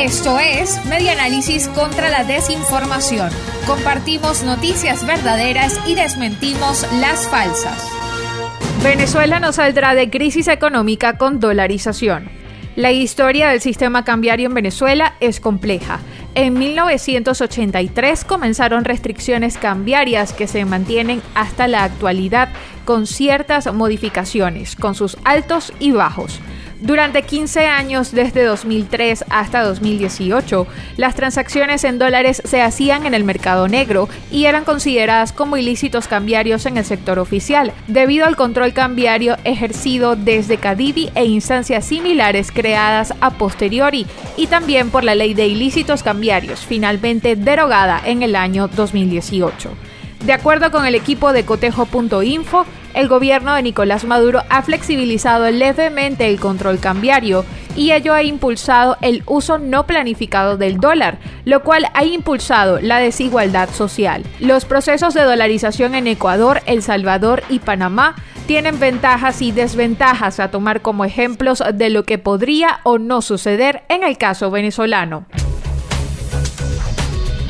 Esto es Medianálisis contra la desinformación. Compartimos noticias verdaderas y desmentimos las falsas. Venezuela no saldrá de crisis económica con dolarización. La historia del sistema cambiario en Venezuela es compleja. En 1983 comenzaron restricciones cambiarias que se mantienen hasta la actualidad con ciertas modificaciones, con sus altos y bajos. Durante 15 años, desde 2003 hasta 2018, las transacciones en dólares se hacían en el mercado negro y eran consideradas como ilícitos cambiarios en el sector oficial, debido al control cambiario ejercido desde Cadivi e instancias similares creadas a posteriori, y también por la ley de ilícitos cambiarios, finalmente derogada en el año 2018. De acuerdo con el equipo de cotejo.info, el gobierno de Nicolás Maduro ha flexibilizado levemente el control cambiario y ello ha impulsado el uso no planificado del dólar, lo cual ha impulsado la desigualdad social. Los procesos de dolarización en Ecuador, El Salvador y Panamá tienen ventajas y desventajas a tomar como ejemplos de lo que podría o no suceder en el caso venezolano.